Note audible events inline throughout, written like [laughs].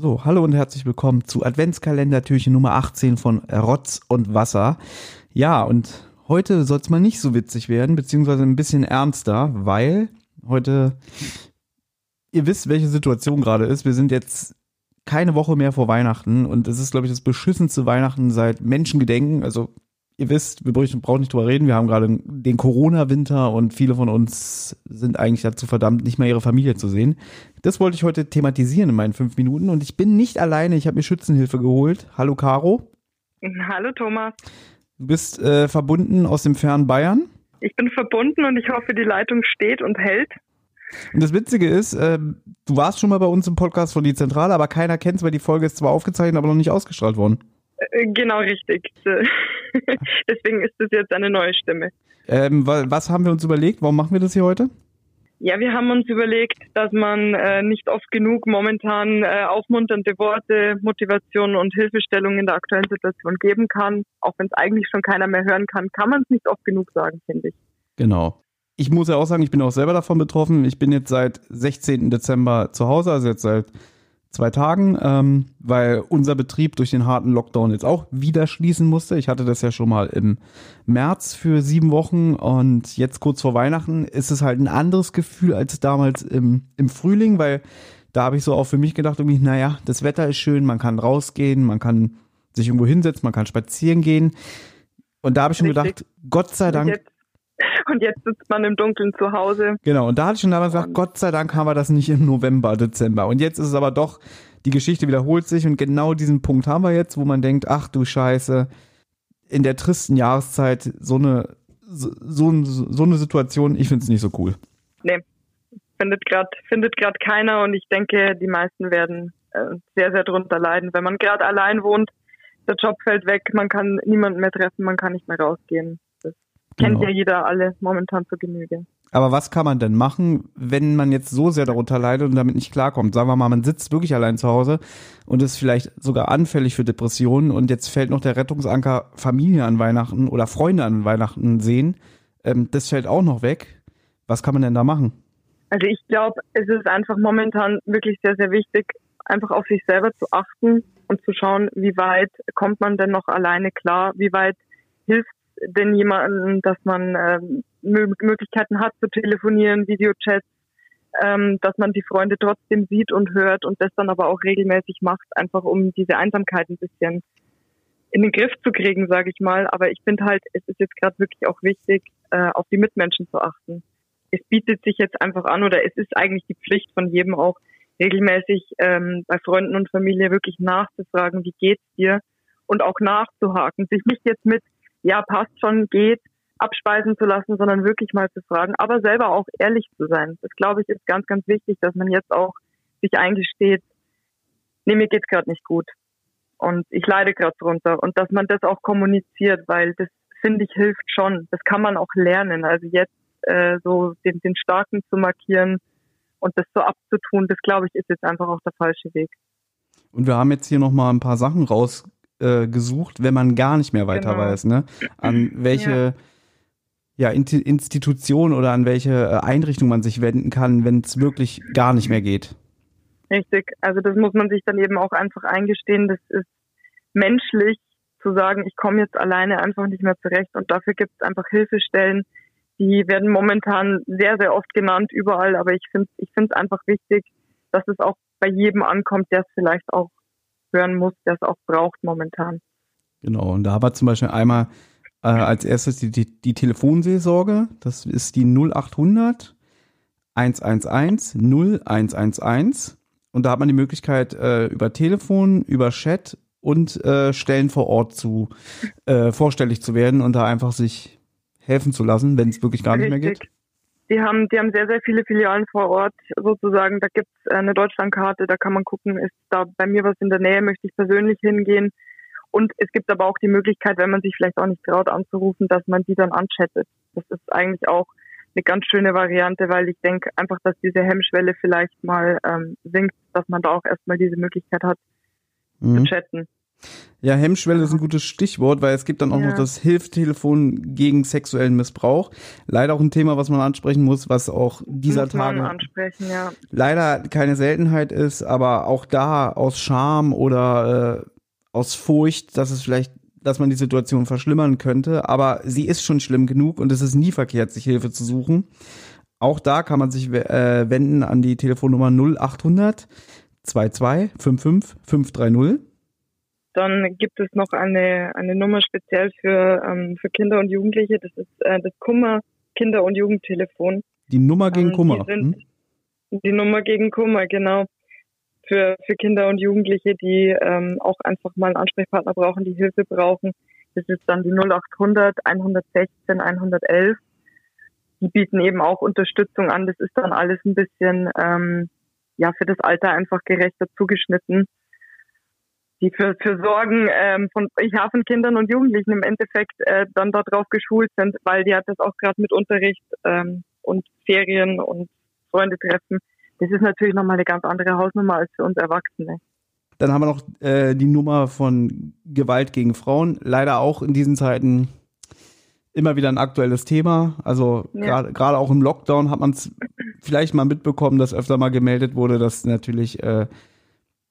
So, hallo und herzlich willkommen zu Adventskalender-Türchen Nummer 18 von Rotz und Wasser. Ja, und heute soll es mal nicht so witzig werden, beziehungsweise ein bisschen ernster, weil heute, ihr wisst, welche Situation gerade ist. Wir sind jetzt keine Woche mehr vor Weihnachten und es ist, glaube ich, das beschissenste Weihnachten seit Menschengedenken. Also ihr wisst, wir brauchen nicht drüber reden. Wir haben gerade den Corona-Winter und viele von uns sind eigentlich dazu verdammt, nicht mehr ihre Familie zu sehen. Das wollte ich heute thematisieren in meinen fünf Minuten und ich bin nicht alleine. Ich habe mir Schützenhilfe geholt. Hallo Caro. Hallo Thomas. Du bist äh, verbunden aus dem fernen Bayern. Ich bin verbunden und ich hoffe, die Leitung steht und hält. Und das Witzige ist, äh, du warst schon mal bei uns im Podcast von die Zentrale, aber keiner kennt es, weil die Folge ist zwar aufgezeichnet, aber noch nicht ausgestrahlt worden. Äh, genau richtig. [laughs] Deswegen ist das jetzt eine neue Stimme. Ähm, was haben wir uns überlegt? Warum machen wir das hier heute? Ja, wir haben uns überlegt, dass man äh, nicht oft genug momentan äh, aufmunternde Worte, Motivation und Hilfestellung in der aktuellen Situation geben kann. Auch wenn es eigentlich schon keiner mehr hören kann, kann man es nicht oft genug sagen, finde ich. Genau. Ich muss ja auch sagen, ich bin auch selber davon betroffen. Ich bin jetzt seit 16. Dezember zu Hause, also jetzt seit zwei Tagen, ähm, weil unser Betrieb durch den harten Lockdown jetzt auch wieder schließen musste. Ich hatte das ja schon mal im März für sieben Wochen und jetzt kurz vor Weihnachten ist es halt ein anderes Gefühl als damals im, im Frühling, weil da habe ich so auch für mich gedacht, irgendwie, naja, das Wetter ist schön, man kann rausgehen, man kann sich irgendwo hinsetzen, man kann spazieren gehen. Und da habe ich schon Richtig. gedacht, Gott sei Dank. [laughs] Und jetzt sitzt man im Dunkeln zu Hause. Genau, und da hatte ich schon damals gesagt, Gott sei Dank haben wir das nicht im November, Dezember. Und jetzt ist es aber doch, die Geschichte wiederholt sich und genau diesen Punkt haben wir jetzt, wo man denkt, ach du Scheiße, in der tristen Jahreszeit so eine, so, so, so eine Situation, ich finde es nicht so cool. Nee, findet gerade findet grad keiner und ich denke, die meisten werden äh, sehr, sehr drunter leiden. Wenn man gerade allein wohnt, der Job fällt weg, man kann niemanden mehr treffen, man kann nicht mehr rausgehen. Kennt genau. ja jeder alle momentan zur Genüge. Aber was kann man denn machen, wenn man jetzt so sehr darunter leidet und damit nicht klarkommt? Sagen wir mal, man sitzt wirklich allein zu Hause und ist vielleicht sogar anfällig für Depressionen und jetzt fällt noch der Rettungsanker Familie an Weihnachten oder Freunde an Weihnachten sehen. Ähm, das fällt auch noch weg. Was kann man denn da machen? Also ich glaube, es ist einfach momentan wirklich sehr, sehr wichtig, einfach auf sich selber zu achten und zu schauen, wie weit kommt man denn noch alleine klar, wie weit hilft denn jemanden, dass man äh, Möglichkeiten hat zu telefonieren, Videochats, ähm, dass man die Freunde trotzdem sieht und hört und das dann aber auch regelmäßig macht, einfach um diese Einsamkeit ein bisschen in den Griff zu kriegen, sage ich mal. Aber ich finde halt, es ist jetzt gerade wirklich auch wichtig, äh, auf die Mitmenschen zu achten. Es bietet sich jetzt einfach an oder es ist eigentlich die Pflicht von jedem auch, regelmäßig ähm, bei Freunden und Familie wirklich nachzufragen, wie geht's dir und auch nachzuhaken, sich nicht jetzt mit ja, passt schon, geht, abspeisen zu lassen, sondern wirklich mal zu fragen, aber selber auch ehrlich zu sein. Das glaube ich ist ganz, ganz wichtig, dass man jetzt auch sich eingesteht, nee, mir geht's gerade nicht gut und ich leide gerade drunter und dass man das auch kommuniziert, weil das finde ich hilft schon. Das kann man auch lernen. Also jetzt äh, so den, den Starken zu markieren und das so abzutun, das glaube ich ist jetzt einfach auch der falsche Weg. Und wir haben jetzt hier noch mal ein paar Sachen raus äh, gesucht, wenn man gar nicht mehr weiter genau. weiß, ne? An welche ja. ja Institution oder an welche äh, Einrichtung man sich wenden kann, wenn es wirklich gar nicht mehr geht. Richtig, also das muss man sich dann eben auch einfach eingestehen. Das ist menschlich zu sagen, ich komme jetzt alleine einfach nicht mehr zurecht und dafür gibt es einfach Hilfestellen. Die werden momentan sehr, sehr oft genannt überall, aber ich finde ich finde es einfach wichtig, dass es auch bei jedem ankommt, der es vielleicht auch hören muss, der es auch braucht momentan. Genau, und da war zum Beispiel einmal äh, als erstes die, die, die Telefonseelsorge, das ist die 0800 111 0111 und da hat man die Möglichkeit äh, über Telefon, über Chat und äh, Stellen vor Ort zu äh, vorstellig zu werden und da einfach sich helfen zu lassen, wenn es wirklich gar Richtig. nicht mehr geht. Die haben, die haben sehr, sehr viele Filialen vor Ort sozusagen. Da gibt's eine Deutschlandkarte, da kann man gucken, ist da bei mir was in der Nähe, möchte ich persönlich hingehen. Und es gibt aber auch die Möglichkeit, wenn man sich vielleicht auch nicht traut anzurufen, dass man die dann anchattet. Das ist eigentlich auch eine ganz schöne Variante, weil ich denke einfach, dass diese Hemmschwelle vielleicht mal ähm, sinkt, dass man da auch erstmal diese Möglichkeit hat mhm. zu chatten. Ja, Hemmschwelle ist ein gutes Stichwort, weil es gibt dann auch ja. noch das Hilftelefon gegen sexuellen Missbrauch. Leider auch ein Thema, was man ansprechen muss, was auch dieser muss Tage ja. leider keine Seltenheit ist, aber auch da aus Scham oder äh, aus Furcht, dass es vielleicht, dass man die Situation verschlimmern könnte. Aber sie ist schon schlimm genug und es ist nie verkehrt, sich Hilfe zu suchen. Auch da kann man sich äh, wenden an die Telefonnummer 0800 22 55 530. Dann gibt es noch eine, eine Nummer speziell für, ähm, für Kinder und Jugendliche. Das ist äh, das Kummer Kinder- und Jugendtelefon. Die Nummer gegen ähm, Kummer. Die, sind, hm? die Nummer gegen Kummer, genau. Für, für Kinder und Jugendliche, die ähm, auch einfach mal einen Ansprechpartner brauchen, die Hilfe brauchen. Das ist dann die 0800 116 111. Die bieten eben auch Unterstützung an. Das ist dann alles ein bisschen ähm, ja für das Alter einfach gerechter zugeschnitten die für, für Sorgen ähm, von ja, von Kindern und Jugendlichen im Endeffekt äh, dann darauf geschult sind, weil die hat das auch gerade mit Unterricht ähm, und Ferien und Freunde treffen. Das ist natürlich nochmal eine ganz andere Hausnummer als für uns Erwachsene. Dann haben wir noch äh, die Nummer von Gewalt gegen Frauen. Leider auch in diesen Zeiten immer wieder ein aktuelles Thema. Also ja. gerade auch im Lockdown hat man es vielleicht mal mitbekommen, dass öfter mal gemeldet wurde, dass natürlich äh,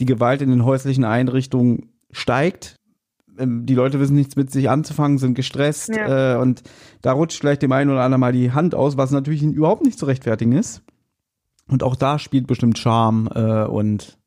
die Gewalt in den häuslichen Einrichtungen steigt. Ähm, die Leute wissen nichts mit sich anzufangen, sind gestresst ja. äh, und da rutscht vielleicht dem einen oder anderen mal die Hand aus, was natürlich überhaupt nicht zu rechtfertigen ist. Und auch da spielt bestimmt Charme äh, und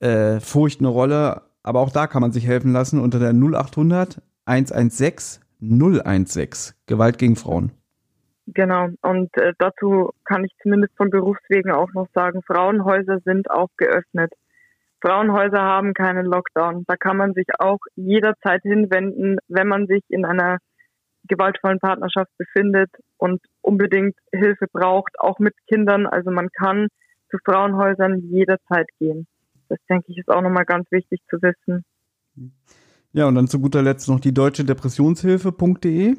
äh, Furcht eine Rolle. Aber auch da kann man sich helfen lassen unter der 0800 116 016 Gewalt gegen Frauen. Genau. Und äh, dazu kann ich zumindest von Berufswegen auch noch sagen, Frauenhäuser sind auch geöffnet. Frauenhäuser haben keinen Lockdown. Da kann man sich auch jederzeit hinwenden, wenn man sich in einer gewaltvollen Partnerschaft befindet und unbedingt Hilfe braucht, auch mit Kindern. Also man kann zu Frauenhäusern jederzeit gehen. Das denke ich ist auch nochmal ganz wichtig zu wissen. Ja, und dann zu guter Letzt noch die deutsche Depressionshilfe.de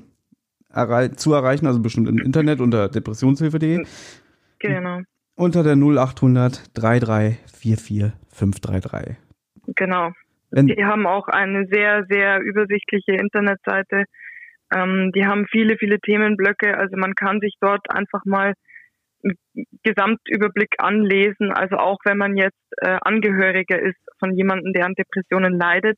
zu erreichen, also bestimmt im Internet unter depressionshilfe.de. Genau. Unter der 0800 3344 533. Genau. Wenn die haben auch eine sehr, sehr übersichtliche Internetseite. Ähm, die haben viele, viele Themenblöcke. Also man kann sich dort einfach mal einen Gesamtüberblick anlesen. Also auch wenn man jetzt äh, Angehöriger ist von jemandem, der an Depressionen leidet,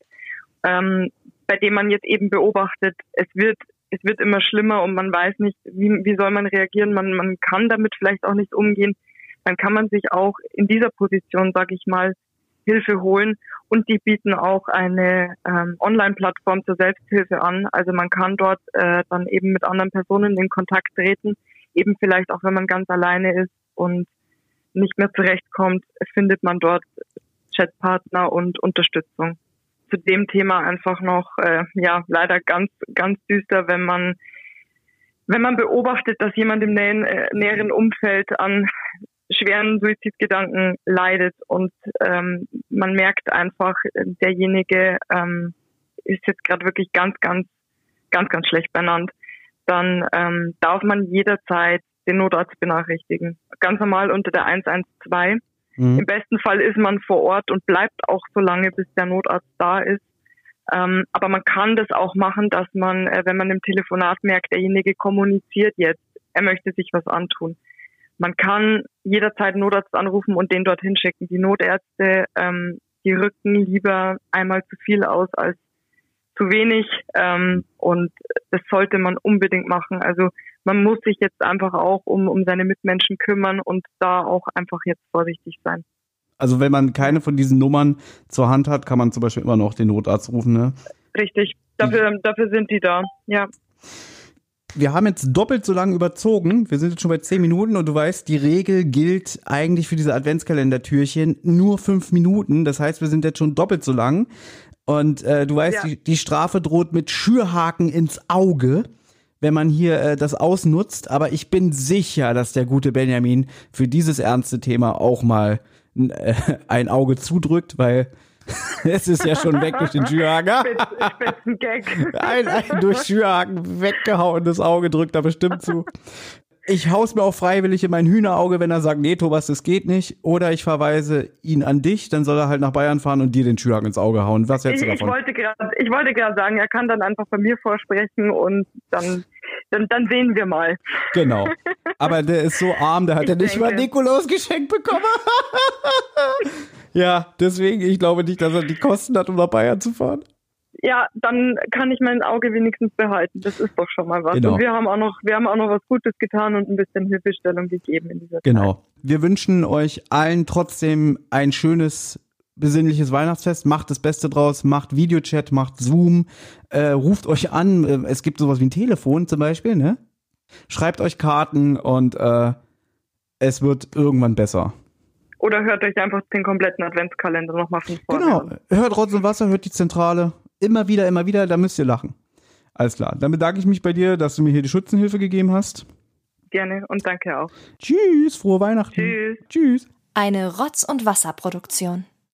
ähm, bei dem man jetzt eben beobachtet, es wird es wird immer schlimmer und man weiß nicht, wie, wie soll man reagieren. Man, man kann damit vielleicht auch nicht umgehen. Dann kann man sich auch in dieser Position, sage ich mal, Hilfe holen. Und die bieten auch eine ähm, Online-Plattform zur Selbsthilfe an. Also man kann dort äh, dann eben mit anderen Personen in Kontakt treten, eben vielleicht auch wenn man ganz alleine ist und nicht mehr zurechtkommt, findet man dort Chatpartner und Unterstützung. Zu dem Thema einfach noch, äh, ja, leider ganz, ganz düster, wenn man wenn man beobachtet, dass jemand im näheren, äh, näheren Umfeld an schweren Suizidgedanken leidet und ähm, man merkt einfach, derjenige ähm, ist jetzt gerade wirklich ganz, ganz, ganz, ganz schlecht benannt, dann ähm, darf man jederzeit den Notarzt benachrichtigen. Ganz normal unter der 112. Mhm. Im besten Fall ist man vor Ort und bleibt auch so lange, bis der Notarzt da ist. Ähm, aber man kann das auch machen, dass man, äh, wenn man im Telefonat merkt, derjenige kommuniziert jetzt, er möchte sich was antun, man kann jederzeit einen Notarzt anrufen und den dorthin schicken. Die Notärzte, ähm, die rücken lieber einmal zu viel aus als zu wenig ähm, und das sollte man unbedingt machen. Also man muss sich jetzt einfach auch um, um seine Mitmenschen kümmern und da auch einfach jetzt vorsichtig sein. Also wenn man keine von diesen Nummern zur Hand hat, kann man zum Beispiel immer noch den Notarzt rufen, ne? Richtig, dafür, dafür sind die da, ja wir haben jetzt doppelt so lange überzogen. Wir sind jetzt schon bei zehn Minuten und du weißt, die Regel gilt eigentlich für diese Adventskalendertürchen nur fünf Minuten. Das heißt, wir sind jetzt schon doppelt so lang. Und äh, du weißt, ja. die, die, Strafe droht mit Schürhaken ins Auge, wenn man hier äh, das ausnutzt. Aber ich bin sicher, dass der gute Benjamin für dieses ernste Thema auch mal äh, ein Auge zudrückt, weil [laughs] es ist ja schon weg durch den Schürhaken. Spitzen Gag. Ein, ein durch Schürhaken weggehauen, das Auge drückt da bestimmt zu. ich hau's mir auch freiwillig in mein Hühnerauge, wenn er sagt, nee, Thomas, das geht nicht. Oder ich verweise ihn an dich, dann soll er halt nach Bayern fahren und dir den Schüler ins Auge hauen. Was hältst du davon? Ich wollte gerade, ich wollte gerade sagen, er kann dann einfach bei mir vorsprechen und dann, dann, dann sehen wir mal. Genau. [laughs] Aber der ist so arm, der hat ja nicht mal Nikolaus geschenkt bekommen. [laughs] ja, deswegen, ich glaube nicht, dass er die Kosten hat, um nach Bayern zu fahren ja, dann kann ich mein Auge wenigstens behalten. Das ist doch schon mal was. Genau. Und wir haben auch noch, wir haben auch noch was Gutes getan und ein bisschen Hilfestellung gegeben in dieser genau. Zeit. Genau. Wir wünschen euch allen trotzdem ein schönes besinnliches Weihnachtsfest, macht das Beste draus, macht Videochat, macht Zoom, äh, ruft euch an, äh, es gibt sowas wie ein Telefon zum Beispiel, ne? Schreibt euch Karten und äh, es wird irgendwann besser. Oder hört euch einfach den kompletten Adventskalender nochmal von vorne Genau, hört Rotz und Wasser, hört die Zentrale Immer wieder, immer wieder, da müsst ihr lachen. Alles klar. Dann bedanke ich mich bei dir, dass du mir hier die Schützenhilfe gegeben hast. Gerne und danke auch. Tschüss, frohe Weihnachten. Tschüss. Tschüss. Eine Rotz- und Wasserproduktion.